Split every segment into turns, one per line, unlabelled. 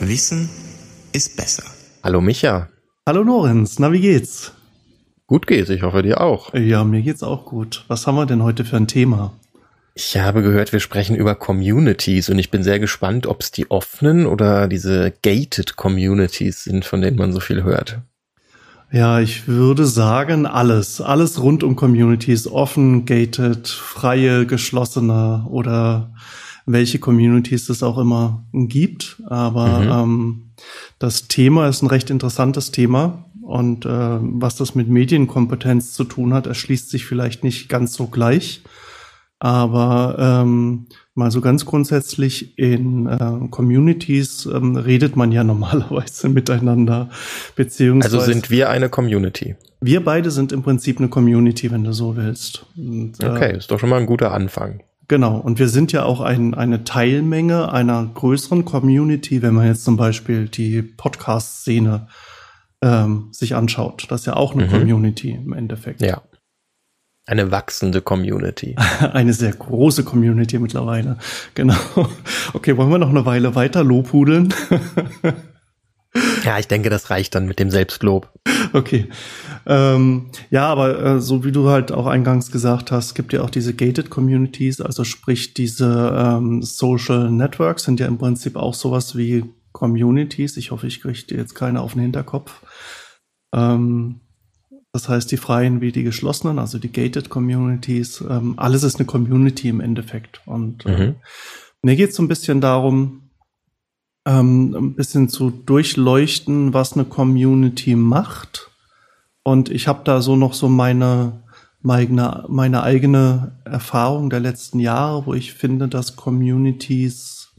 Wissen ist besser.
Hallo Micha.
Hallo Lorenz, na wie geht's?
Gut geht's, ich hoffe dir auch.
Ja, mir geht's auch gut. Was haben wir denn heute für ein Thema?
Ich habe gehört, wir sprechen über Communities und ich bin sehr gespannt, ob es die offenen oder diese gated Communities sind, von denen man so viel hört.
Ja, ich würde sagen alles. Alles rund um Communities. Offen, gated, freie, geschlossene oder welche Communities es auch immer gibt. Aber mhm. ähm, das Thema ist ein recht interessantes Thema. Und äh, was das mit Medienkompetenz zu tun hat, erschließt sich vielleicht nicht ganz so gleich. Aber ähm, mal so ganz grundsätzlich in äh, Communities ähm, redet man ja normalerweise miteinander. Beziehungsweise
also sind wir eine Community.
Wir beide sind im Prinzip eine Community, wenn du so willst.
Und, äh, okay, ist doch schon mal ein guter Anfang.
Genau, und wir sind ja auch ein, eine Teilmenge einer größeren Community, wenn man jetzt zum Beispiel die Podcast-Szene ähm, sich anschaut. Das ist ja auch eine mhm. Community im Endeffekt.
Ja. Eine wachsende Community.
Eine sehr große Community mittlerweile. Genau. Okay, wollen wir noch eine Weile weiter lobhudeln?
ja, ich denke, das reicht dann mit dem Selbstlob.
Okay. Ähm, ja, aber äh, so wie du halt auch eingangs gesagt hast, gibt ja auch diese gated Communities, also sprich diese ähm, Social Networks sind ja im Prinzip auch sowas wie Communities. Ich hoffe, ich kriege dir jetzt keine auf den Hinterkopf. Ähm, das heißt, die freien wie die geschlossenen, also die gated Communities, ähm, alles ist eine Community im Endeffekt. Und äh, mhm. mir geht es so ein bisschen darum, ähm, ein bisschen zu durchleuchten, was eine Community macht. Und ich habe da so noch so meine, meine, meine eigene Erfahrung der letzten Jahre, wo ich finde, dass Communities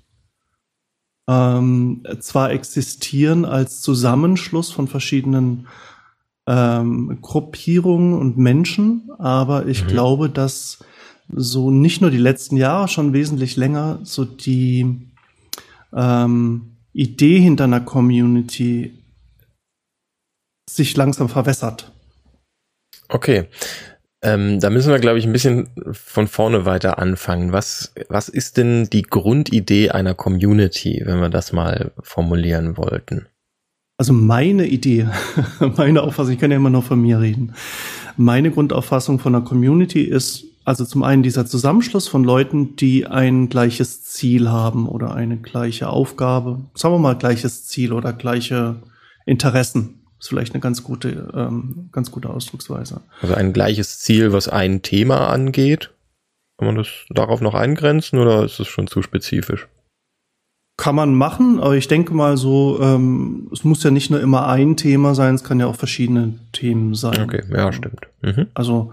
ähm, zwar existieren als Zusammenschluss von verschiedenen ähm, Gruppierungen und Menschen, aber ich mhm. glaube, dass so nicht nur die letzten Jahre, schon wesentlich länger, so die ähm, Idee hinter einer Community sich langsam verwässert.
Okay. Ähm, da müssen wir, glaube ich, ein bisschen von vorne weiter anfangen. Was, was ist denn die Grundidee einer Community, wenn wir das mal formulieren wollten?
Also meine Idee, meine Auffassung, ich kann ja immer noch von mir reden. Meine Grundauffassung von einer Community ist also zum einen dieser Zusammenschluss von Leuten, die ein gleiches Ziel haben oder eine gleiche Aufgabe, sagen wir mal gleiches Ziel oder gleiche Interessen. Ist vielleicht eine ganz gute, ähm, ganz gute Ausdrucksweise.
Also ein gleiches Ziel, was ein Thema angeht. Kann man das darauf noch eingrenzen oder ist es schon zu spezifisch?
Kann man machen, aber ich denke mal so, ähm, es muss ja nicht nur immer ein Thema sein, es kann ja auch verschiedene Themen sein.
Okay, ja, stimmt. Mhm.
Also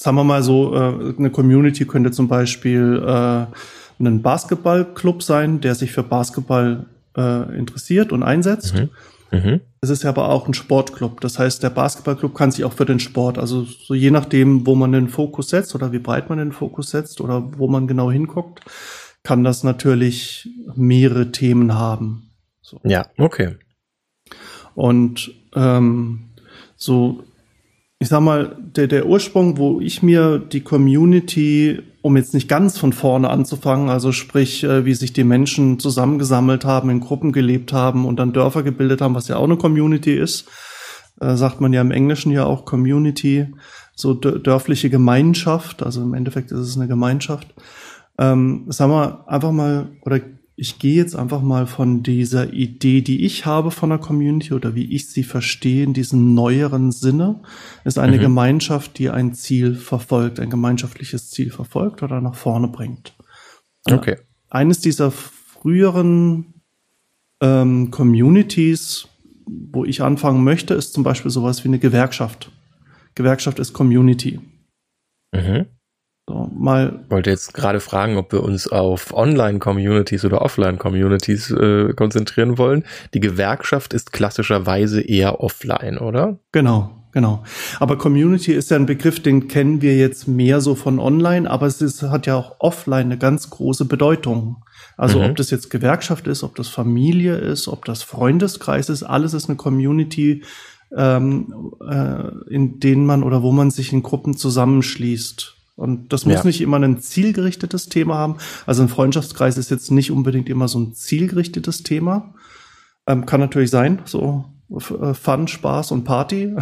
sagen wir mal so, äh, eine Community könnte zum Beispiel äh, ein Basketballclub sein, der sich für Basketball äh, interessiert und einsetzt. Mhm. Mhm. Es ist ja aber auch ein Sportclub. Das heißt, der Basketballclub kann sich auch für den Sport, also so je nachdem, wo man den Fokus setzt oder wie breit man den Fokus setzt oder wo man genau hinguckt, kann das natürlich mehrere Themen haben.
So. Ja, okay.
Und ähm, so, ich sag mal, der, der Ursprung, wo ich mir die Community, um jetzt nicht ganz von vorne anzufangen, also sprich, äh, wie sich die Menschen zusammengesammelt haben, in Gruppen gelebt haben und dann Dörfer gebildet haben, was ja auch eine Community ist, äh, sagt man ja im Englischen ja auch Community, so dörfliche Gemeinschaft, also im Endeffekt ist es eine Gemeinschaft ähm, sagen wir einfach mal, oder ich gehe jetzt einfach mal von dieser Idee, die ich habe von der Community oder wie ich sie verstehe in diesem neueren Sinne, ist eine mhm. Gemeinschaft, die ein Ziel verfolgt, ein gemeinschaftliches Ziel verfolgt oder nach vorne bringt.
Okay.
Eines dieser früheren ähm, Communities, wo ich anfangen möchte, ist zum Beispiel sowas wie eine Gewerkschaft. Gewerkschaft ist Community. Mhm.
So, mal. Ich wollte jetzt gerade fragen, ob wir uns auf Online-Communities oder Offline-Communities äh, konzentrieren wollen. Die Gewerkschaft ist klassischerweise eher offline, oder?
Genau, genau. Aber Community ist ja ein Begriff, den kennen wir jetzt mehr so von online, aber es ist, hat ja auch offline eine ganz große Bedeutung. Also mhm. ob das jetzt Gewerkschaft ist, ob das Familie ist, ob das Freundeskreis ist, alles ist eine Community, ähm, äh, in denen man oder wo man sich in Gruppen zusammenschließt. Und das muss ja. nicht immer ein zielgerichtetes Thema haben. Also ein Freundschaftskreis ist jetzt nicht unbedingt immer so ein zielgerichtetes Thema. Ähm, kann natürlich sein, so äh, Fun, Spaß und Party.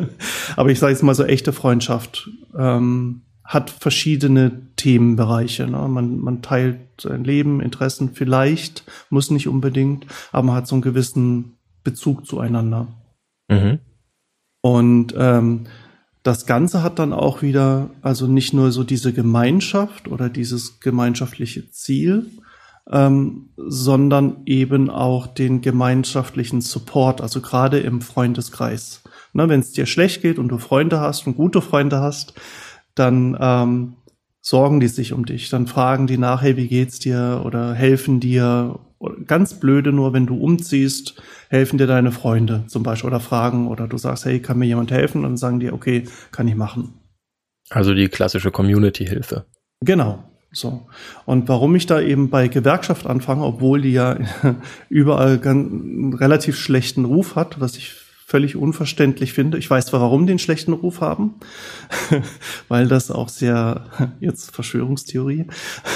Aber ich sage jetzt mal so echte Freundschaft ähm, hat verschiedene Themenbereiche. Ne? Man, man teilt sein Leben, Interessen vielleicht, muss nicht unbedingt, aber man hat so einen gewissen Bezug zueinander. Mhm. Und ähm, das Ganze hat dann auch wieder, also nicht nur so diese Gemeinschaft oder dieses gemeinschaftliche Ziel, ähm, sondern eben auch den gemeinschaftlichen Support, also gerade im Freundeskreis. Ne, Wenn es dir schlecht geht und du Freunde hast und gute Freunde hast, dann ähm, sorgen die sich um dich, dann fragen die nach, hey, wie geht's dir oder helfen dir. Ganz blöde nur, wenn du umziehst, helfen dir deine Freunde zum Beispiel oder fragen oder du sagst, hey, kann mir jemand helfen? Und dann sagen die, okay, kann ich machen.
Also die klassische Community-Hilfe.
Genau, so. Und warum ich da eben bei Gewerkschaft anfange, obwohl die ja überall einen relativ schlechten Ruf hat, was ich völlig unverständlich finde. Ich weiß zwar, warum einen schlechten Ruf haben, weil das auch sehr, jetzt Verschwörungstheorie,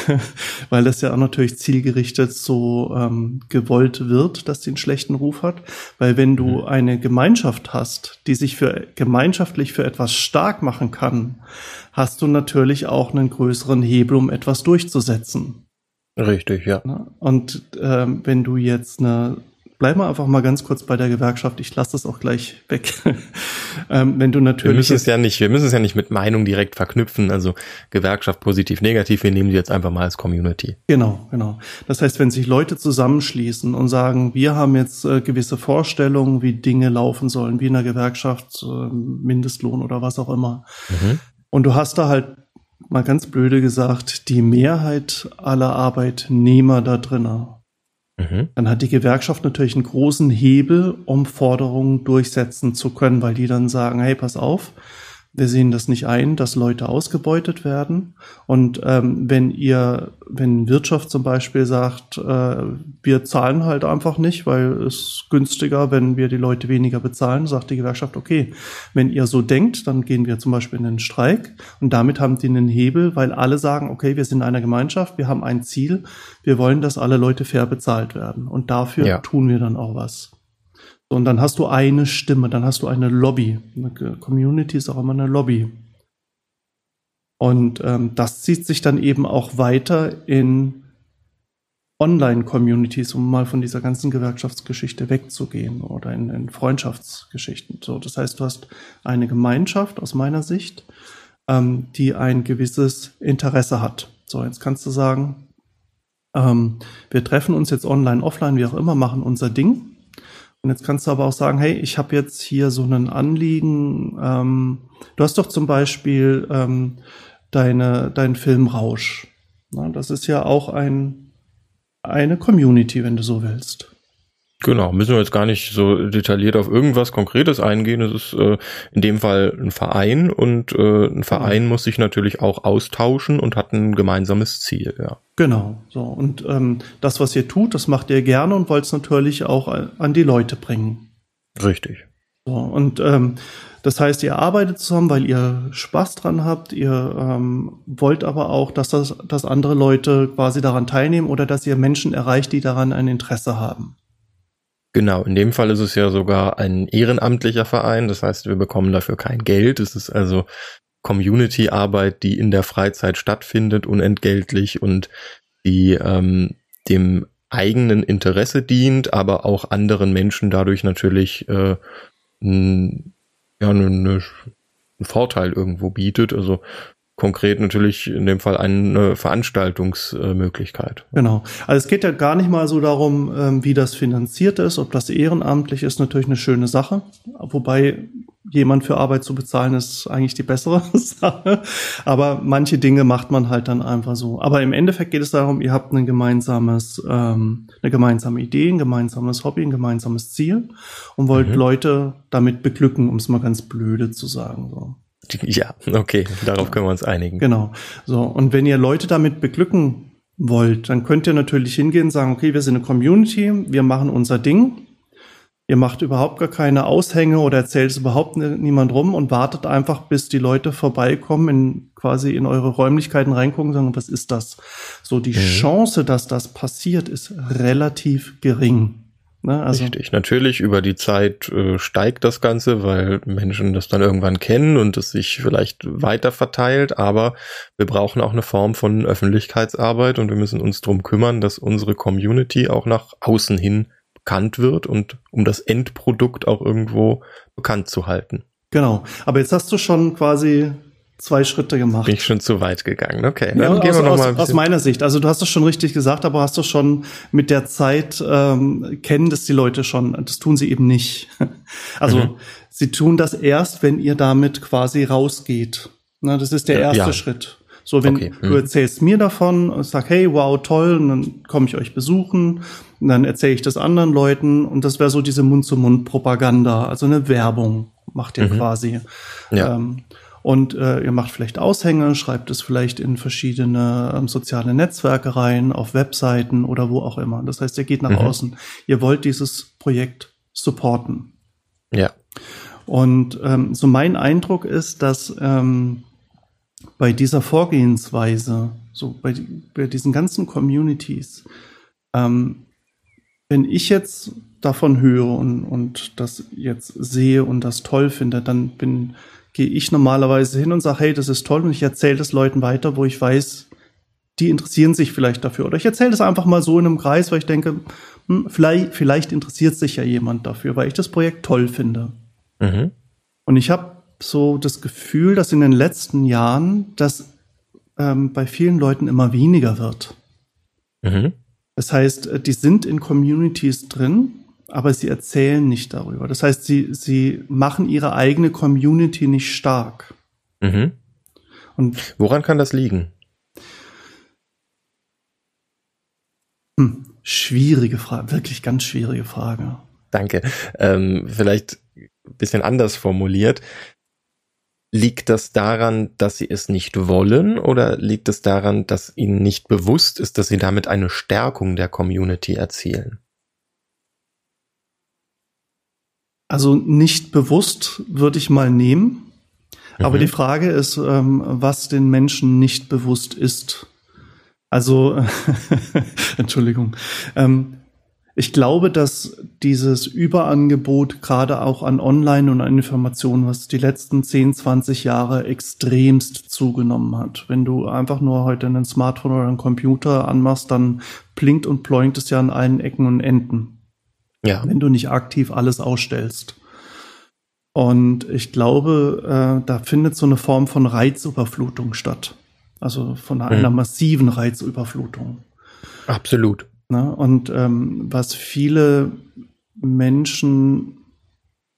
weil das ja auch natürlich zielgerichtet so ähm, gewollt wird, dass einen schlechten Ruf hat. Weil wenn du mhm. eine Gemeinschaft hast, die sich für gemeinschaftlich für etwas stark machen kann, hast du natürlich auch einen größeren Hebel, um etwas durchzusetzen.
Richtig, ja.
Und ähm, wenn du jetzt eine bleiben wir einfach mal ganz kurz bei der Gewerkschaft. Ich lasse das auch gleich weg.
ähm, wenn du natürlich. Wir müssen es ja nicht, wir müssen es ja nicht mit Meinung direkt verknüpfen. Also Gewerkschaft positiv, negativ. Wir nehmen sie jetzt einfach mal als Community.
Genau, genau. Das heißt, wenn sich Leute zusammenschließen und sagen, wir haben jetzt äh, gewisse Vorstellungen, wie Dinge laufen sollen, wie in der Gewerkschaft, äh, Mindestlohn oder was auch immer. Mhm. Und du hast da halt mal ganz blöde gesagt, die Mehrheit aller Arbeitnehmer da drinnen Mhm. Dann hat die Gewerkschaft natürlich einen großen Hebel, um Forderungen durchsetzen zu können, weil die dann sagen, hey, pass auf, wir sehen das nicht ein, dass Leute ausgebeutet werden. Und ähm, wenn ihr, wenn Wirtschaft zum Beispiel sagt, äh, wir zahlen halt einfach nicht, weil es günstiger, wenn wir die Leute weniger bezahlen, sagt die Gewerkschaft, okay, wenn ihr so denkt, dann gehen wir zum Beispiel in den Streik. Und damit haben die einen Hebel, weil alle sagen, okay, wir sind in einer Gemeinschaft, wir haben ein Ziel, wir wollen, dass alle Leute fair bezahlt werden. Und dafür ja. tun wir dann auch was. Und dann hast du eine Stimme, dann hast du eine Lobby. Eine Community ist auch immer eine Lobby. Und ähm, das zieht sich dann eben auch weiter in Online-Communities, um mal von dieser ganzen Gewerkschaftsgeschichte wegzugehen oder in, in, Freundschaftsgeschichten. So, das heißt, du hast eine Gemeinschaft aus meiner Sicht, ähm, die ein gewisses Interesse hat. So, jetzt kannst du sagen, ähm, wir treffen uns jetzt online, offline, wie auch immer, machen unser Ding. Und jetzt kannst du aber auch sagen, hey, ich habe jetzt hier so ein Anliegen. Ähm, du hast doch zum Beispiel ähm, deine, deinen Film Rausch. Na, das ist ja auch ein, eine Community, wenn du so willst.
Genau, müssen wir jetzt gar nicht so detailliert auf irgendwas Konkretes eingehen. Es ist äh, in dem Fall ein Verein und äh, ein Verein muss sich natürlich auch austauschen und hat ein gemeinsames Ziel, ja.
Genau, so. Und ähm, das, was ihr tut, das macht ihr gerne und wollt es natürlich auch an die Leute bringen.
Richtig.
So, und ähm, das heißt, ihr arbeitet zusammen, weil ihr Spaß dran habt. Ihr ähm, wollt aber auch, dass, das, dass andere Leute quasi daran teilnehmen oder dass ihr Menschen erreicht, die daran ein Interesse haben.
Genau, in dem Fall ist es ja sogar ein ehrenamtlicher Verein, das heißt, wir bekommen dafür kein Geld. Es ist also Community-Arbeit, die in der Freizeit stattfindet, unentgeltlich und die ähm, dem eigenen Interesse dient, aber auch anderen Menschen dadurch natürlich äh, n, ja, einen ne, Vorteil irgendwo bietet. Also konkret natürlich in dem Fall eine Veranstaltungsmöglichkeit.
Genau. Also es geht ja gar nicht mal so darum, ähm, wie das finanziert ist, ob das ehrenamtlich ist, natürlich eine schöne Sache. Wobei jemand für Arbeit zu bezahlen ist eigentlich die bessere Sache. Aber manche Dinge macht man halt dann einfach so. Aber im Endeffekt geht es darum, ihr habt ein gemeinsames, ähm, eine gemeinsame Idee, ein gemeinsames Hobby, ein gemeinsames Ziel und wollt mhm. Leute damit beglücken, um es mal ganz blöde zu sagen.
Ja, okay, darauf können wir uns einigen.
Genau. So, und wenn ihr Leute damit beglücken wollt, dann könnt ihr natürlich hingehen und sagen, okay, wir sind eine Community, wir machen unser Ding. Ihr macht überhaupt gar keine Aushänge oder erzählt es überhaupt niemand rum und wartet einfach, bis die Leute vorbeikommen, in, quasi in eure Räumlichkeiten reingucken und sagen, was ist das? So, die mhm. Chance, dass das passiert, ist relativ gering.
Ne, also Richtig. Natürlich über die Zeit äh, steigt das Ganze, weil Menschen das dann irgendwann kennen und es sich vielleicht weiter verteilt. Aber wir brauchen auch eine Form von Öffentlichkeitsarbeit und wir müssen uns drum kümmern, dass unsere Community auch nach außen hin bekannt wird und um das Endprodukt auch irgendwo bekannt zu halten.
Genau. Aber jetzt hast du schon quasi zwei Schritte gemacht.
Bin ich schon zu weit gegangen. Okay,
dann ja, gehen aus, wir noch mal aus, aus meiner Sicht. Also du hast es schon richtig gesagt, aber hast du schon mit der Zeit ähm, kennen das die Leute schon. Das tun sie eben nicht. Also mhm. sie tun das erst, wenn ihr damit quasi rausgeht. Na, das ist der erste ja. Schritt. So, wenn okay. du mhm. erzählst mir davon und sag, hey, wow, toll, und dann komme ich euch besuchen, und dann erzähle ich das anderen Leuten und das wäre so diese Mund-zu-Mund-Propaganda, also eine Werbung macht ihr mhm. quasi. Ja. Ähm, und äh, ihr macht vielleicht Aushänge, schreibt es vielleicht in verschiedene ähm, soziale Netzwerke rein, auf Webseiten oder wo auch immer. Das heißt, ihr geht nach mhm. außen. Ihr wollt dieses Projekt supporten.
Ja.
Und ähm, so mein Eindruck ist, dass ähm, bei dieser Vorgehensweise, so bei, bei diesen ganzen Communities, ähm, wenn ich jetzt davon höre und, und das jetzt sehe und das toll finde, dann bin gehe ich normalerweise hin und sage, hey, das ist toll und ich erzähle das Leuten weiter, wo ich weiß, die interessieren sich vielleicht dafür. Oder ich erzähle das einfach mal so in einem Kreis, weil ich denke, hm, vielleicht, vielleicht interessiert sich ja jemand dafür, weil ich das Projekt toll finde. Mhm. Und ich habe so das Gefühl, dass in den letzten Jahren das ähm, bei vielen Leuten immer weniger wird. Mhm. Das heißt, äh, die sind in Communities drin, aber sie erzählen nicht darüber. Das heißt, sie, sie machen ihre eigene Community nicht stark.
Mhm. Und woran kann das liegen?
Hm, schwierige Frage, wirklich ganz schwierige Frage.
Danke. Ähm, vielleicht ein bisschen anders formuliert. Liegt das daran, dass sie es nicht wollen oder liegt es daran, dass ihnen nicht bewusst ist, dass sie damit eine Stärkung der Community erzielen?
Also nicht bewusst würde ich mal nehmen. Mhm. Aber die Frage ist, ähm, was den Menschen nicht bewusst ist. Also, Entschuldigung. Ähm, ich glaube, dass dieses Überangebot gerade auch an Online und an Informationen, was die letzten 10, 20 Jahre extremst zugenommen hat. Wenn du einfach nur heute einen Smartphone oder einen Computer anmachst, dann blinkt und ploinkt es ja an allen Ecken und Enden. Ja. Wenn du nicht aktiv alles ausstellst. Und ich glaube, äh, da findet so eine Form von Reizüberflutung statt. Also von einer mhm. massiven Reizüberflutung.
Absolut.
Ne? Und ähm, was viele Menschen,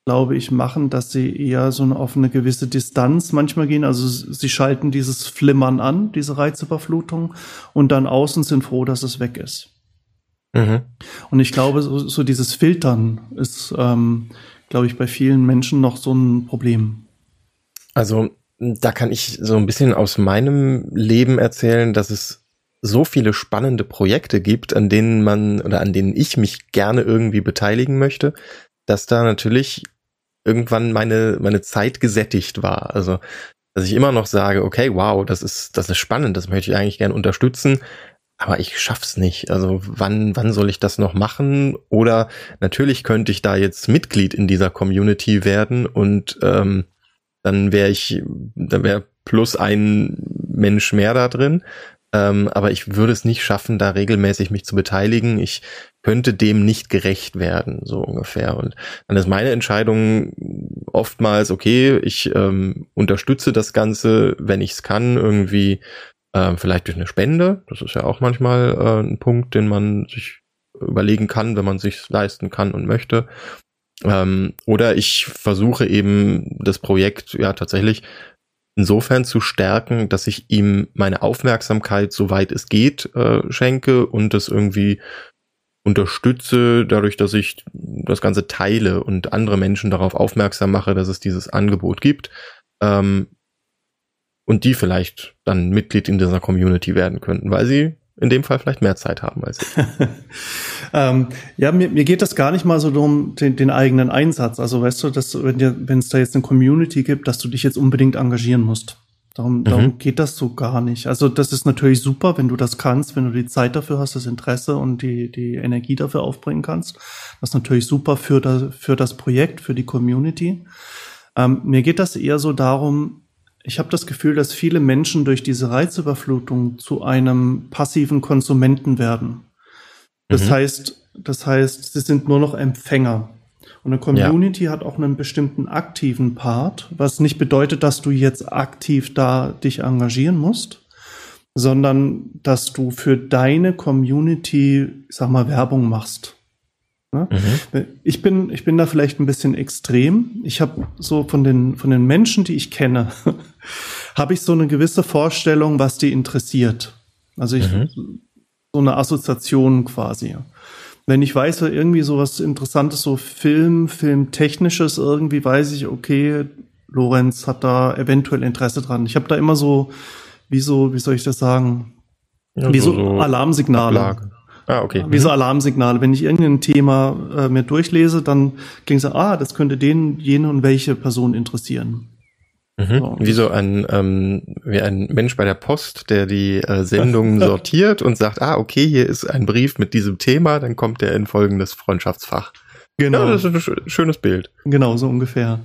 glaube ich, machen, dass sie eher so auf eine gewisse Distanz manchmal gehen. Also sie schalten dieses Flimmern an, diese Reizüberflutung, und dann außen sind froh, dass es weg ist. Mhm. Und ich glaube, so, so dieses Filtern ist, ähm, glaube ich, bei vielen Menschen noch so ein Problem.
Also da kann ich so ein bisschen aus meinem Leben erzählen, dass es so viele spannende Projekte gibt, an denen man oder an denen ich mich gerne irgendwie beteiligen möchte, dass da natürlich irgendwann meine meine Zeit gesättigt war. Also dass ich immer noch sage, okay, wow, das ist das ist spannend, das möchte ich eigentlich gerne unterstützen, aber ich schaff's nicht. Also wann, wann soll ich das noch machen? Oder natürlich könnte ich da jetzt Mitglied in dieser Community werden und ähm, dann wäre ich, da wäre plus ein Mensch mehr da drin. Ähm, aber ich würde es nicht schaffen, da regelmäßig mich zu beteiligen. Ich könnte dem nicht gerecht werden, so ungefähr. Und dann ist meine Entscheidung oftmals, okay, ich ähm, unterstütze das Ganze, wenn ich es kann, irgendwie ähm, vielleicht durch eine Spende. Das ist ja auch manchmal äh, ein Punkt, den man sich überlegen kann, wenn man sich leisten kann und möchte. Ähm, oder ich versuche eben das Projekt ja tatsächlich insofern zu stärken, dass ich ihm meine Aufmerksamkeit, soweit es geht, äh, schenke und das irgendwie unterstütze, dadurch, dass ich das Ganze teile und andere Menschen darauf aufmerksam mache, dass es dieses Angebot gibt. Ähm, und die vielleicht dann Mitglied in dieser Community werden könnten, weil sie in dem Fall vielleicht mehr Zeit haben als ich.
ähm, ja, mir, mir geht das gar nicht mal so darum, den, den eigenen Einsatz. Also weißt du, dass wenn es da jetzt eine Community gibt, dass du dich jetzt unbedingt engagieren musst. Darum, mhm. darum geht das so gar nicht. Also das ist natürlich super, wenn du das kannst, wenn du die Zeit dafür hast, das Interesse und die, die Energie dafür aufbringen kannst. Das ist natürlich super für das, für das Projekt, für die Community. Ähm, mir geht das eher so darum, ich habe das Gefühl, dass viele Menschen durch diese Reizüberflutung zu einem passiven Konsumenten werden. Das mhm. heißt, das heißt, sie sind nur noch Empfänger. Und eine Community ja. hat auch einen bestimmten aktiven Part, was nicht bedeutet, dass du jetzt aktiv da dich engagieren musst, sondern dass du für deine Community, ich sag mal, Werbung machst. Ne? Mhm. Ich bin, ich bin da vielleicht ein bisschen extrem. Ich habe so von den, von den Menschen, die ich kenne, habe ich so eine gewisse Vorstellung, was die interessiert. Also ich, mhm. so eine Assoziation quasi. Wenn ich weiß, irgendwie so was Interessantes, so Film, Filmtechnisches, irgendwie weiß ich, okay, Lorenz hat da eventuell Interesse dran. Ich habe da immer so, wie so, wie soll ich das sagen? Ja, wie so, so Alarmsignale. Ablage. Ah, okay. Wie so mhm. Alarmsignale. Wenn ich irgendein Thema äh, mir durchlese, dann ging es, ah, das könnte den, jene und welche Person interessieren.
Mhm. So. Wie so ein, ähm, wie ein Mensch bei der Post, der die äh, Sendungen sortiert und sagt, ah, okay, hier ist ein Brief mit diesem Thema, dann kommt der in folgendes Freundschaftsfach.
Genau.
Ja, das ist ein schönes Bild.
Genau, so ungefähr.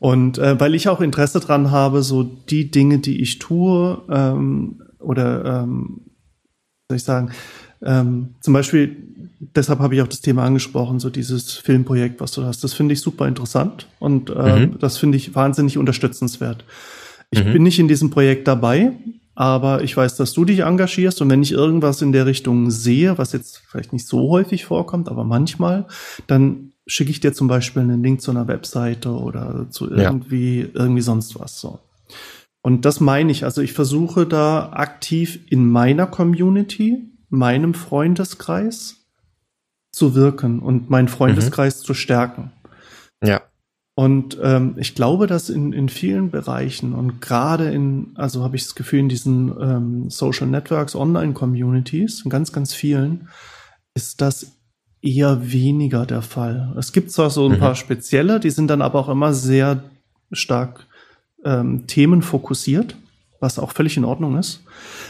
Und äh, weil ich auch Interesse dran habe, so die Dinge, die ich tue, ähm, oder ähm, soll ich sagen, ähm, zum Beispiel, deshalb habe ich auch das Thema angesprochen, so dieses Filmprojekt, was du hast. Das finde ich super interessant und äh, mhm. das finde ich wahnsinnig unterstützenswert. Ich mhm. bin nicht in diesem Projekt dabei, aber ich weiß, dass du dich engagierst und wenn ich irgendwas in der Richtung sehe, was jetzt vielleicht nicht so häufig vorkommt, aber manchmal, dann schicke ich dir zum Beispiel einen Link zu einer Webseite oder zu irgendwie, ja. irgendwie sonst was so. Und das meine ich. Also ich versuche da aktiv in meiner Community meinem Freundeskreis zu wirken und meinen Freundeskreis mhm. zu stärken.
Ja.
Und ähm, ich glaube, dass in, in vielen Bereichen und gerade in, also habe ich das Gefühl, in diesen ähm, Social Networks, Online-Communities, in ganz, ganz vielen, ist das eher weniger der Fall. Es gibt zwar so ein mhm. paar spezielle, die sind dann aber auch immer sehr stark ähm, themenfokussiert was auch völlig in Ordnung ist.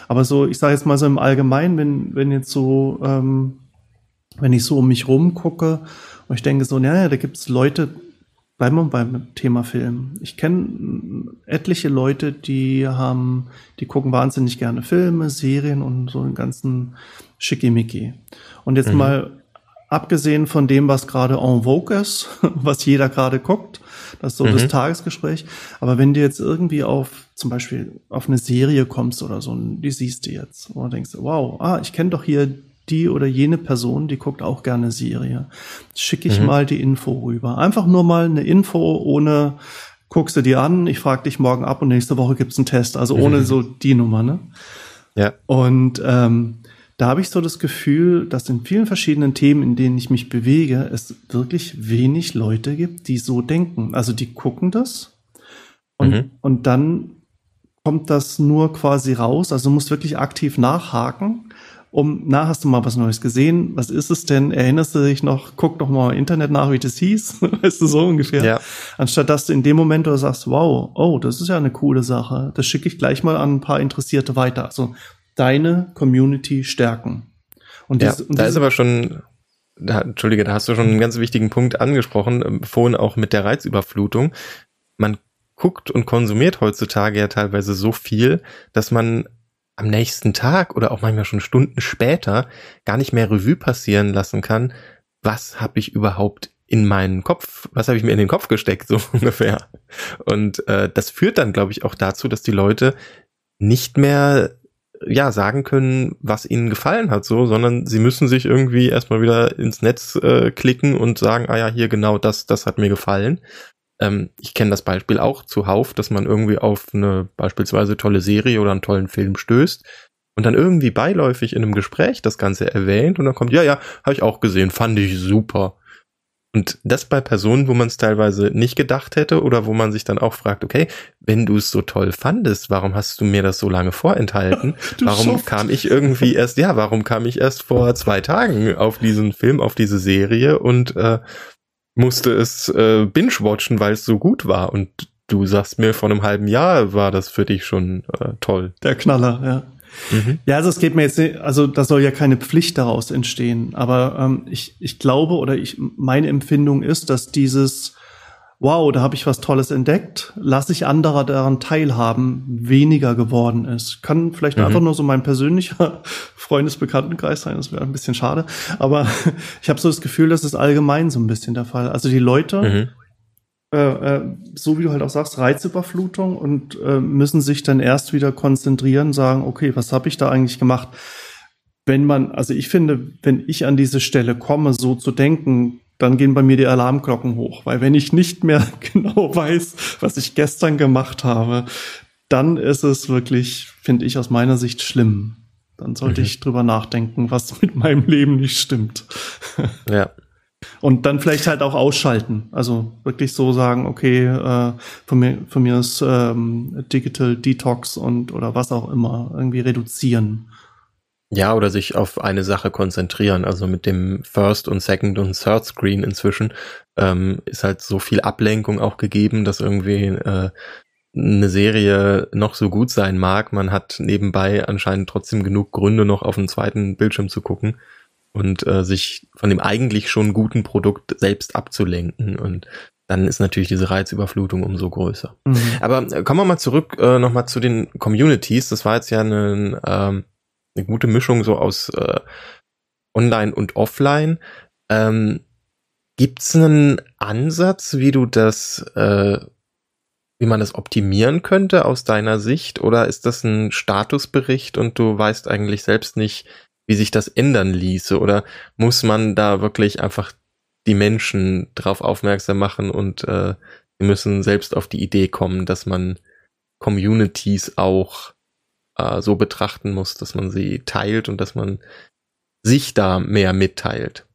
Aber so, ich sage jetzt mal so im Allgemeinen, wenn, wenn jetzt so, ähm, wenn ich so um mich rum gucke und ich denke so, naja, da gibt es Leute, bleiben wir beim Thema Film. Ich kenne etliche Leute, die haben, die gucken wahnsinnig gerne Filme, Serien und so einen ganzen Schickimicki. Und jetzt mhm. mal abgesehen von dem, was gerade en vogue ist, was jeder gerade guckt, das ist so mhm. das Tagesgespräch. Aber wenn du jetzt irgendwie auf zum Beispiel auf eine Serie kommst oder so, die siehst du jetzt und denkst, wow, ah, ich kenne doch hier die oder jene Person, die guckt auch gerne Serie. Schicke ich mhm. mal die Info rüber. Einfach nur mal eine Info ohne guckst du dir an, ich frage dich morgen ab und nächste Woche gibt's einen Test. Also ohne mhm. so die Nummer, ne?
Ja.
Und ähm, da habe ich so das Gefühl, dass in vielen verschiedenen Themen, in denen ich mich bewege, es wirklich wenig Leute gibt, die so denken. Also die gucken das und, mhm. und dann kommt das nur quasi raus. Also du musst wirklich aktiv nachhaken, um, na, hast du mal was Neues gesehen? Was ist es denn? Erinnerst du dich noch? Guck doch mal im Internet nach, wie das hieß. weißt du, so ungefähr. Ja. Anstatt dass du in dem Moment du sagst, wow, oh, das ist ja eine coole Sache. Das schicke ich gleich mal an ein paar Interessierte weiter. Also deine Community stärken.
Und, ja, und da ist aber schon, da, Entschuldige, da hast du schon einen ganz wichtigen Punkt angesprochen, ähm, vorhin auch mit der Reizüberflutung. Man guckt und konsumiert heutzutage ja teilweise so viel, dass man am nächsten Tag oder auch manchmal schon Stunden später gar nicht mehr Revue passieren lassen kann, was habe ich überhaupt in meinen Kopf, was habe ich mir in den Kopf gesteckt, so ungefähr. Und äh, das führt dann, glaube ich, auch dazu, dass die Leute nicht mehr ja sagen können, was ihnen gefallen hat, so, sondern sie müssen sich irgendwie erstmal wieder ins Netz äh, klicken und sagen, ah ja, hier genau das, das hat mir gefallen. Ähm, ich kenne das Beispiel auch zuhauf, dass man irgendwie auf eine beispielsweise tolle Serie oder einen tollen Film stößt und dann irgendwie beiläufig in einem Gespräch das Ganze erwähnt und dann kommt, ja, ja, habe ich auch gesehen, fand ich super. Und das bei Personen, wo man es teilweise nicht gedacht hätte oder wo man sich dann auch fragt, okay, wenn du es so toll fandest, warum hast du mir das so lange vorenthalten? warum Schuft. kam ich irgendwie erst, ja, warum kam ich erst vor zwei Tagen auf diesen Film, auf diese Serie und äh, musste es äh, binge-watchen, weil es so gut war. Und du sagst mir, vor einem halben Jahr war das für dich schon äh, toll.
Der Knaller, ja. Mhm. Ja, also es geht mir jetzt, nicht, also da soll ja keine Pflicht daraus entstehen, aber ähm, ich, ich glaube oder ich, meine Empfindung ist, dass dieses Wow, da habe ich was Tolles entdeckt, lasse ich anderer daran teilhaben, weniger geworden ist. Kann vielleicht mhm. einfach nur so mein persönlicher Freundesbekanntenkreis sein, das wäre ein bisschen schade, aber ich habe so das Gefühl, das ist allgemein so ein bisschen der Fall. Also die Leute mhm äh, äh, so wie du halt auch sagst, Reizüberflutung und äh, müssen sich dann erst wieder konzentrieren, sagen, okay, was habe ich da eigentlich gemacht? Wenn man, also ich finde, wenn ich an diese Stelle komme, so zu denken, dann gehen bei mir die Alarmglocken hoch, weil wenn ich nicht mehr genau weiß, was ich gestern gemacht habe, dann ist es wirklich, finde ich aus meiner Sicht schlimm. Dann sollte mhm. ich drüber nachdenken, was mit meinem Leben nicht stimmt.
Ja.
Und dann vielleicht halt auch ausschalten. Also wirklich so sagen, okay, äh, von mir, von mir ist ähm, Digital Detox und oder was auch immer, irgendwie reduzieren.
Ja, oder sich auf eine Sache konzentrieren. Also mit dem First und Second und Third Screen inzwischen ähm, ist halt so viel Ablenkung auch gegeben, dass irgendwie äh, eine Serie noch so gut sein mag. Man hat nebenbei anscheinend trotzdem genug Gründe, noch auf den zweiten Bildschirm zu gucken und äh, sich von dem eigentlich schon guten Produkt selbst abzulenken und dann ist natürlich diese Reizüberflutung umso größer. Mhm. Aber äh, kommen wir mal zurück äh, nochmal zu den Communities. Das war jetzt ja eine, ähm, eine gute Mischung so aus äh, Online und Offline. Ähm, Gibt's einen Ansatz, wie du das, äh, wie man das optimieren könnte aus deiner Sicht? Oder ist das ein Statusbericht und du weißt eigentlich selbst nicht, wie sich das ändern ließe? Oder muss man da wirklich einfach die Menschen drauf aufmerksam machen und äh, sie müssen selbst auf die Idee kommen, dass man Communities auch äh, so betrachten muss, dass man sie teilt und dass man sich da mehr mitteilt?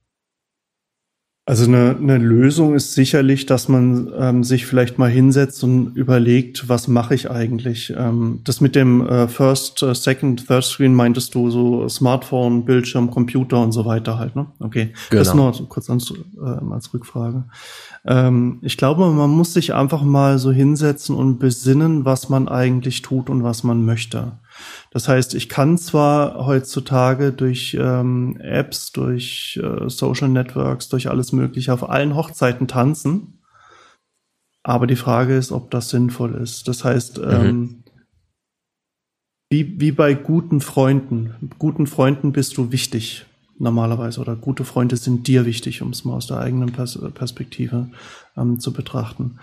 Also eine, eine Lösung ist sicherlich, dass man ähm, sich vielleicht mal hinsetzt und überlegt, was mache ich eigentlich? Ähm, das mit dem äh, First, äh, Second, Third Screen meintest du so Smartphone, Bildschirm, Computer und so weiter halt, ne? Okay, genau. das nur kurz als, äh, als Rückfrage. Ähm, ich glaube, man muss sich einfach mal so hinsetzen und besinnen, was man eigentlich tut und was man möchte. Das heißt, ich kann zwar heutzutage durch ähm, Apps, durch äh, Social Networks, durch alles Mögliche auf allen Hochzeiten tanzen, aber die Frage ist, ob das sinnvoll ist. Das heißt, mhm. ähm, wie, wie bei guten Freunden. Guten Freunden bist du wichtig normalerweise oder gute Freunde sind dir wichtig, um es mal aus der eigenen Pers Perspektive ähm, zu betrachten.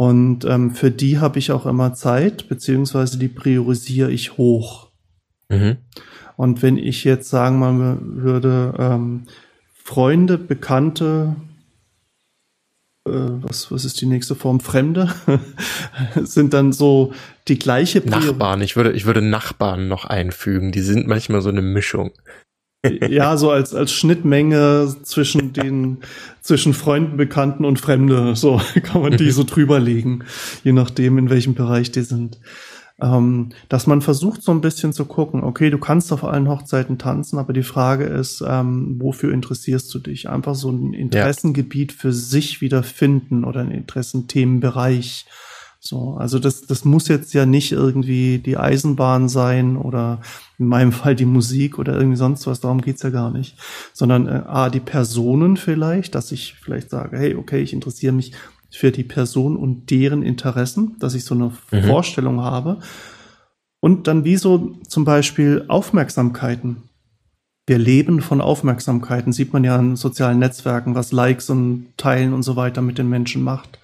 Und ähm, für die habe ich auch immer Zeit, beziehungsweise die priorisiere ich hoch. Mhm. Und wenn ich jetzt sagen mal würde, ähm, Freunde, Bekannte, äh, was, was ist die nächste Form? Fremde sind dann so die gleiche
Prior Nachbarn. Ich würde, ich würde Nachbarn noch einfügen. Die sind manchmal so eine Mischung
ja, so als, als Schnittmenge zwischen den, zwischen Freunden, Bekannten und Fremde. So kann man die mhm. so drüber legen, je nachdem, in welchem Bereich die sind. Ähm, dass man versucht, so ein bisschen zu gucken, okay, du kannst auf allen Hochzeiten tanzen, aber die Frage ist, ähm, wofür interessierst du dich? Einfach so ein Interessengebiet ja. für sich wieder finden oder ein Interessenthemenbereich. So, also das, das muss jetzt ja nicht irgendwie die Eisenbahn sein oder in meinem Fall die Musik oder irgendwie sonst was, darum geht's ja gar nicht. Sondern äh, A, die Personen vielleicht, dass ich vielleicht sage, hey, okay, ich interessiere mich für die Person und deren Interessen, dass ich so eine mhm. Vorstellung habe. Und dann wie so zum Beispiel Aufmerksamkeiten. Wir leben von Aufmerksamkeiten, sieht man ja in sozialen Netzwerken, was Likes und Teilen und so weiter mit den Menschen macht.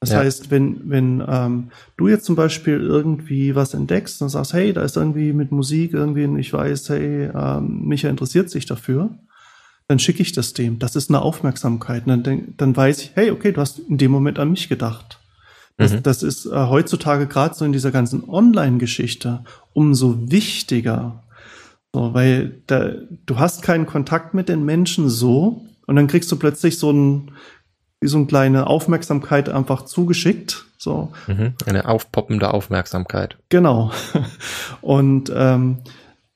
Das ja. heißt, wenn, wenn ähm, du jetzt zum Beispiel irgendwie was entdeckst und sagst, hey, da ist irgendwie mit Musik irgendwie, ich weiß, hey, ähm, Micha interessiert sich dafür, dann schicke ich das dem. Das ist eine Aufmerksamkeit. Und dann, dann weiß ich, hey, okay, du hast in dem Moment an mich gedacht. Das, mhm. das ist äh, heutzutage gerade so in dieser ganzen Online-Geschichte umso wichtiger. So, weil da, du hast keinen Kontakt mit den Menschen so und dann kriegst du plötzlich so ein wie so eine kleine Aufmerksamkeit einfach zugeschickt. So.
Mhm, eine aufpoppende Aufmerksamkeit.
Genau. Und ähm,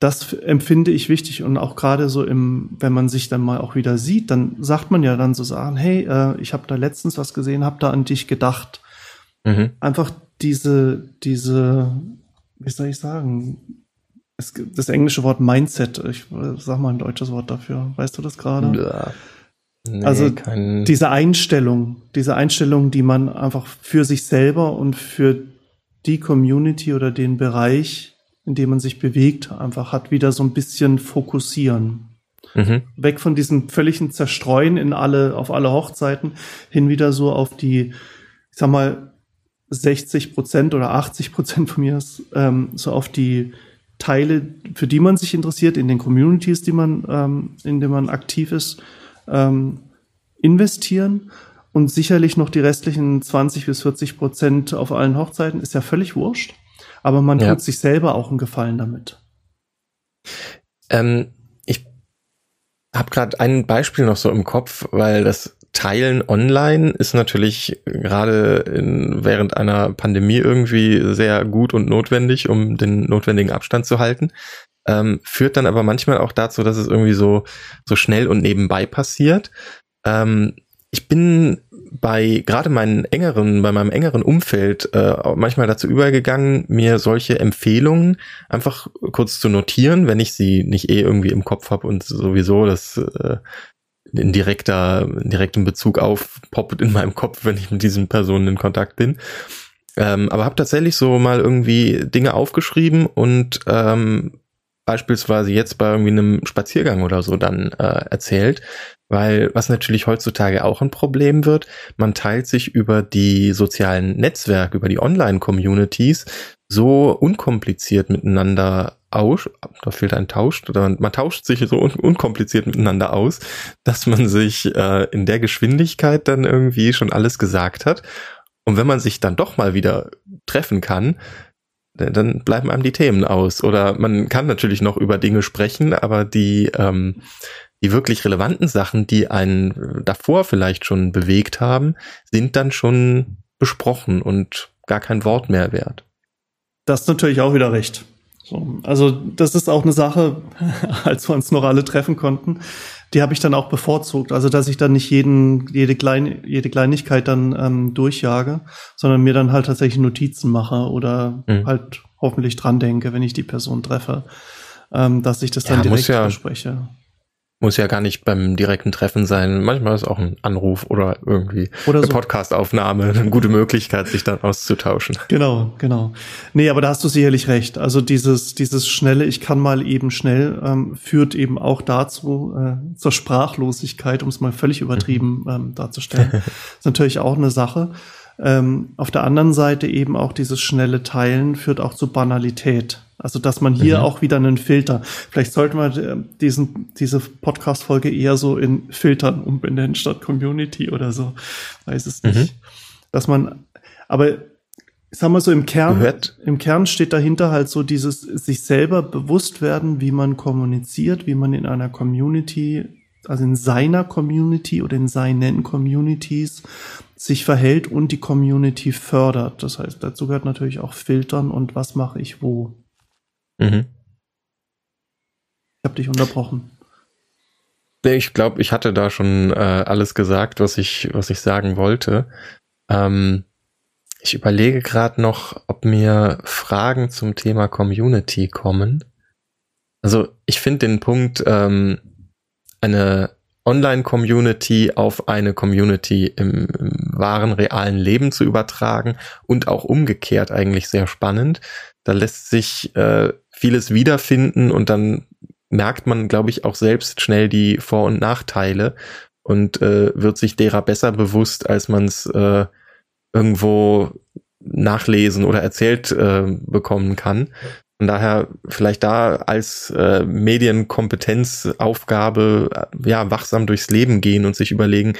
das empfinde ich wichtig und auch gerade so im, wenn man sich dann mal auch wieder sieht, dann sagt man ja dann so sagen, hey, äh, ich habe da letztens was gesehen, habe da an dich gedacht. Mhm. Einfach diese, diese, wie soll ich sagen, es, das englische Wort Mindset, ich sag mal ein deutsches Wort dafür. Weißt du das gerade? Ja. Nee, also diese Einstellung, diese Einstellung, die man einfach für sich selber und für die Community oder den Bereich, in dem man sich bewegt, einfach hat wieder so ein bisschen fokussieren. Mhm. Weg von diesem völligen Zerstreuen in alle, auf alle Hochzeiten, hin wieder so auf die, ich sag mal, 60 Prozent oder 80 Prozent von mir ist, ähm, so auf die Teile, für die man sich interessiert, in den Communities, die man, ähm, in denen man aktiv ist, ähm, investieren und sicherlich noch die restlichen 20 bis 40 Prozent auf allen Hochzeiten ist ja völlig wurscht, aber man ja. tut sich selber auch einen Gefallen damit.
Ähm, ich habe gerade ein Beispiel noch so im Kopf, weil das Teilen online ist natürlich gerade während einer Pandemie irgendwie sehr gut und notwendig, um den notwendigen Abstand zu halten. Ähm, führt dann aber manchmal auch dazu, dass es irgendwie so, so schnell und nebenbei passiert. Ähm, ich bin bei gerade meinen engeren, bei meinem engeren Umfeld äh, manchmal dazu übergegangen, mir solche Empfehlungen einfach kurz zu notieren, wenn ich sie nicht eh irgendwie im Kopf habe und sowieso das äh, in direkter, in direktem Bezug aufpoppt in meinem Kopf, wenn ich mit diesen Personen in Kontakt bin. Ähm, aber habe tatsächlich so mal irgendwie Dinge aufgeschrieben und ähm, beispielsweise jetzt bei irgendwie einem Spaziergang oder so dann äh, erzählt, weil was natürlich heutzutage auch ein Problem wird, man teilt sich über die sozialen Netzwerke, über die Online-Communities so unkompliziert miteinander aus, da fehlt ein Tausch, oder man tauscht sich so un unkompliziert miteinander aus, dass man sich äh, in der Geschwindigkeit dann irgendwie schon alles gesagt hat. Und wenn man sich dann doch mal wieder treffen kann, dann bleiben einem die Themen aus. Oder man kann natürlich noch über Dinge sprechen, aber die, ähm, die wirklich relevanten Sachen, die einen davor vielleicht schon bewegt haben, sind dann schon besprochen und gar kein Wort mehr wert.
Das ist natürlich auch wieder recht. So, also das ist auch eine Sache, als wir uns noch alle treffen konnten, die habe ich dann auch bevorzugt. Also dass ich dann nicht jeden, jede, Klein, jede Kleinigkeit dann ähm, durchjage, sondern mir dann halt tatsächlich Notizen mache oder mhm. halt hoffentlich dran denke, wenn ich die Person treffe, ähm, dass ich das dann ja, direkt
ja,
bespreche.
Muss ja gar nicht beim direkten Treffen sein. Manchmal ist auch ein Anruf oder irgendwie oder eine so. Podcastaufnahme eine gute Möglichkeit, sich dann auszutauschen.
Genau, genau. Nee, aber da hast du sicherlich recht. Also dieses, dieses schnelle, ich kann mal eben schnell, ähm, führt eben auch dazu, äh, zur Sprachlosigkeit, um es mal völlig übertrieben mhm. ähm, darzustellen. ist natürlich auch eine Sache. Ähm, auf der anderen Seite eben auch dieses schnelle Teilen führt auch zu Banalität. Also, dass man hier mhm. auch wieder einen Filter, vielleicht sollten wir äh, diesen, diese Podcast-Folge eher so in Filtern umbenennen statt Community oder so. Weiß es nicht. Mhm. Dass man, aber ich sag mal so im Kern, Gehört. im Kern steht dahinter halt so dieses sich selber bewusst werden, wie man kommuniziert, wie man in einer Community, also in seiner Community oder in seinen Communities sich verhält und die Community fördert. Das heißt, dazu gehört natürlich auch Filtern und was mache ich wo. Mhm. Ich habe dich unterbrochen.
Ich glaube, ich hatte da schon äh, alles gesagt, was ich, was ich sagen wollte. Ähm, ich überlege gerade noch, ob mir Fragen zum Thema Community kommen. Also ich finde den Punkt, ähm, eine Online-Community auf eine Community im, im, wahren, realen Leben zu übertragen und auch umgekehrt eigentlich sehr spannend. Da lässt sich äh, vieles wiederfinden und dann merkt man, glaube ich, auch selbst schnell die Vor- und Nachteile und äh, wird sich derer besser bewusst, als man es äh, irgendwo nachlesen oder erzählt äh, bekommen kann. Von daher vielleicht da als äh, Medienkompetenzaufgabe äh, ja wachsam durchs Leben gehen und sich überlegen,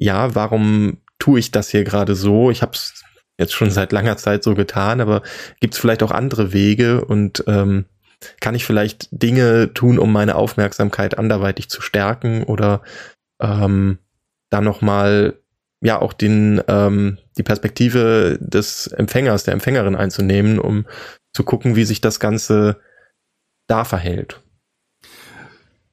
ja, warum tue ich das hier gerade so? Ich habe es jetzt schon seit langer Zeit so getan, aber gibt es vielleicht auch andere Wege und ähm, kann ich vielleicht Dinge tun, um meine Aufmerksamkeit anderweitig zu stärken oder ähm, da nochmal ja auch den ähm, die Perspektive des Empfängers, der Empfängerin einzunehmen, um zu gucken, wie sich das Ganze da verhält.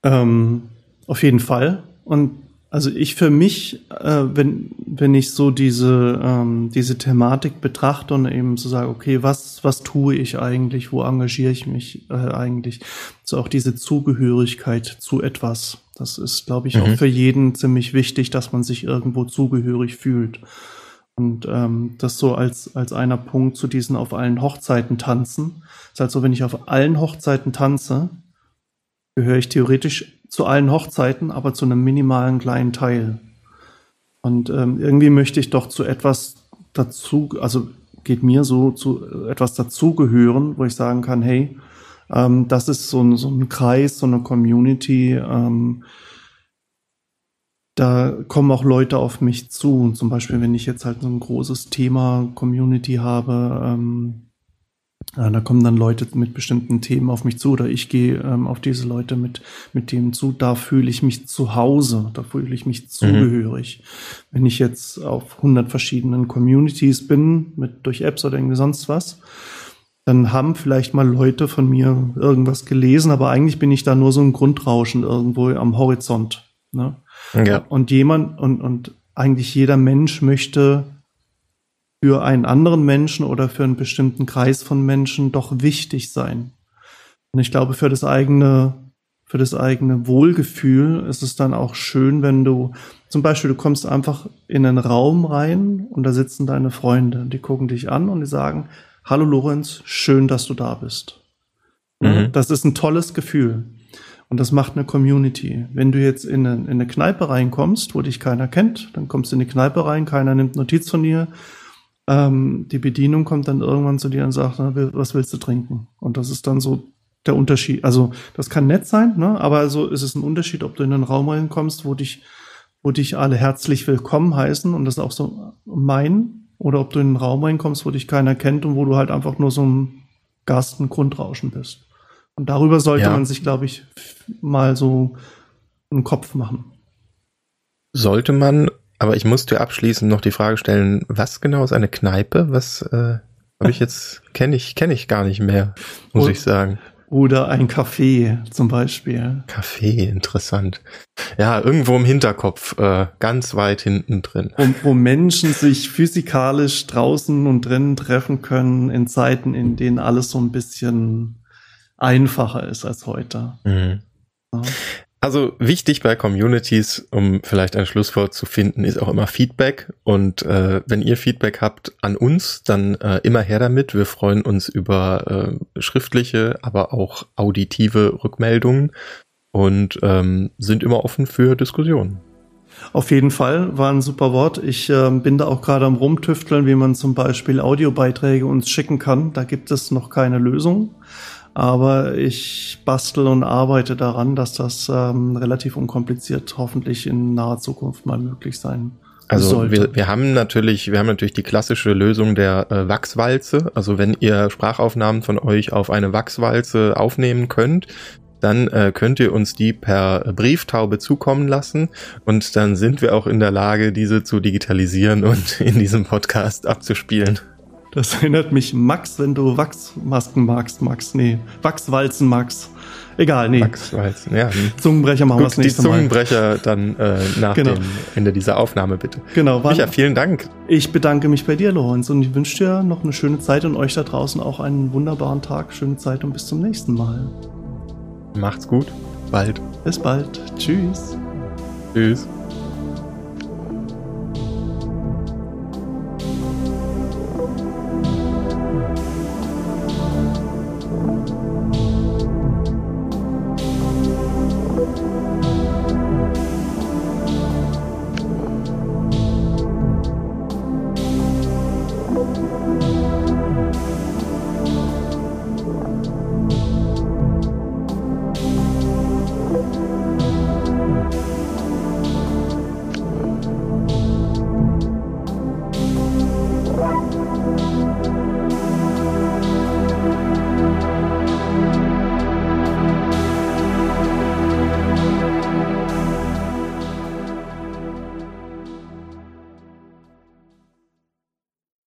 Ähm, auf jeden Fall. Und also ich für mich, äh, wenn, wenn ich so diese, ähm, diese Thematik betrachte und eben so sage, okay, was, was tue ich eigentlich, wo engagiere ich mich äh, eigentlich, so auch diese Zugehörigkeit zu etwas. Das ist, glaube ich, mhm. auch für jeden ziemlich wichtig, dass man sich irgendwo zugehörig fühlt. Und ähm, das so als, als einer Punkt zu diesen auf allen Hochzeiten tanzen. Das ist halt so, wenn ich auf allen Hochzeiten tanze, gehöre ich theoretisch zu allen Hochzeiten, aber zu einem minimalen kleinen Teil. Und ähm, irgendwie möchte ich doch zu etwas dazu, also geht mir so zu etwas dazugehören, wo ich sagen kann, hey, ähm, das ist so ein, so ein Kreis, so eine Community, ähm, da kommen auch Leute auf mich zu. Zum Beispiel, wenn ich jetzt halt so ein großes Thema Community habe, ähm, ja, da kommen dann Leute mit bestimmten Themen auf mich zu oder ich gehe ähm, auf diese Leute mit, mit Themen zu. Da fühle ich mich zu Hause, da fühle ich mich zugehörig. Mhm. Wenn ich jetzt auf 100 verschiedenen Communities bin, mit durch Apps oder irgendwie sonst was, dann haben vielleicht mal Leute von mir irgendwas gelesen, aber eigentlich bin ich da nur so ein Grundrauschen irgendwo am Horizont. Ne? Ja. Und jemand und, und eigentlich jeder Mensch möchte für einen anderen Menschen oder für einen bestimmten Kreis von Menschen doch wichtig sein. Und ich glaube, für das eigene, für das eigene Wohlgefühl ist es dann auch schön, wenn du zum Beispiel, du kommst einfach in einen Raum rein und da sitzen deine Freunde, die gucken dich an und die sagen, hallo Lorenz, schön, dass du da bist. Mhm. Das ist ein tolles Gefühl. Und das macht eine Community. Wenn du jetzt in eine, in eine Kneipe reinkommst, wo dich keiner kennt, dann kommst du in die Kneipe rein, keiner nimmt Notiz von dir, ähm, die Bedienung kommt dann irgendwann zu dir und sagt, na, was willst du trinken? Und das ist dann so der Unterschied. Also das kann nett sein, ne? aber also ist es ein Unterschied, ob du in einen Raum reinkommst, wo dich, wo dich alle herzlich willkommen heißen und das auch so meinen, oder ob du in einen Raum reinkommst, wo dich keiner kennt und wo du halt einfach nur so ein Gast, ein Grundrauschen bist. Und darüber sollte ja. man sich, glaube ich, mal so einen Kopf machen.
Sollte man aber ich muss dir abschließend noch die Frage stellen, was genau ist eine Kneipe? Was äh, habe ich jetzt, kenne ich, kenne ich gar nicht mehr, muss
und,
ich sagen.
Oder ein Café zum Beispiel.
Café, interessant. Ja, irgendwo im Hinterkopf, äh, ganz weit hinten drin.
Wo, wo Menschen sich physikalisch draußen und drinnen treffen können in Zeiten, in denen alles so ein bisschen einfacher ist als heute. Mhm.
Ja. Also wichtig bei Communities, um vielleicht ein Schlusswort zu finden, ist auch immer Feedback. Und äh, wenn ihr Feedback habt an uns, dann äh, immer her damit. Wir freuen uns über äh, schriftliche, aber auch auditive Rückmeldungen und ähm, sind immer offen für Diskussionen.
Auf jeden Fall war ein super Wort. Ich äh, bin da auch gerade am Rumtüfteln, wie man zum Beispiel Audiobeiträge uns schicken kann. Da gibt es noch keine Lösung. Aber ich bastel und arbeite daran, dass das ähm, relativ unkompliziert hoffentlich in naher Zukunft mal möglich sein
also wir, wir haben natürlich, wir haben natürlich die klassische Lösung der äh, Wachswalze. Also wenn ihr Sprachaufnahmen von euch auf eine Wachswalze aufnehmen könnt, dann äh, könnt ihr uns die per Brieftaube zukommen lassen und dann sind wir auch in der Lage, diese zu digitalisieren und in diesem Podcast abzuspielen.
Das erinnert mich, Max, wenn du Wachsmasken magst, Max. Nee, Wachswalzen, Max. Egal, nee.
Wachswalzen, ja.
Zungenbrecher machen wir das nächste
Mal. Die Zungenbrecher Mal. dann äh, nach genau. dem Ende dieser Aufnahme, bitte.
Genau.
Wann, Micha, vielen Dank.
Ich bedanke mich bei dir, Lorenz, und ich wünsche dir noch eine schöne Zeit und euch da draußen auch einen wunderbaren Tag, schöne Zeit und bis zum nächsten Mal.
Macht's gut. Bald.
Bis bald. Tschüss.
Tschüss.